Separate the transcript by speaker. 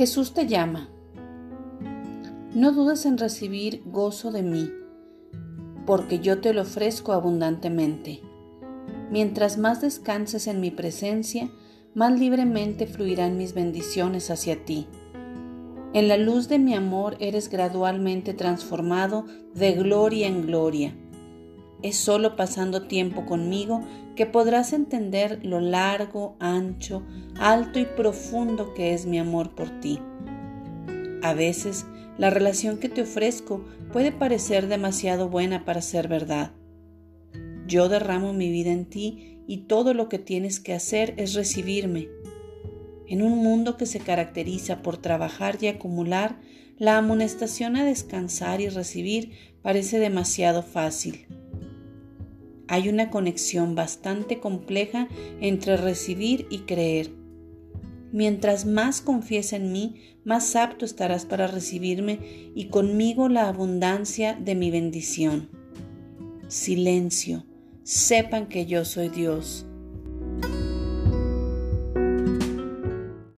Speaker 1: Jesús te llama. No dudes en recibir gozo de mí, porque yo te lo ofrezco abundantemente. Mientras más descanses en mi presencia, más libremente fluirán mis bendiciones hacia ti. En la luz de mi amor eres gradualmente transformado de gloria en gloria. Es solo pasando tiempo conmigo que podrás entender lo largo, ancho, alto y profundo que es mi amor por ti. A veces, la relación que te ofrezco puede parecer demasiado buena para ser verdad. Yo derramo mi vida en ti y todo lo que tienes que hacer es recibirme en un mundo que se caracteriza por trabajar y acumular, la amonestación a descansar y recibir parece demasiado fácil. Hay una conexión bastante compleja entre recibir y creer. Mientras más confíes en mí, más apto estarás para recibirme y conmigo la abundancia de mi bendición. Silencio, sepan que yo soy Dios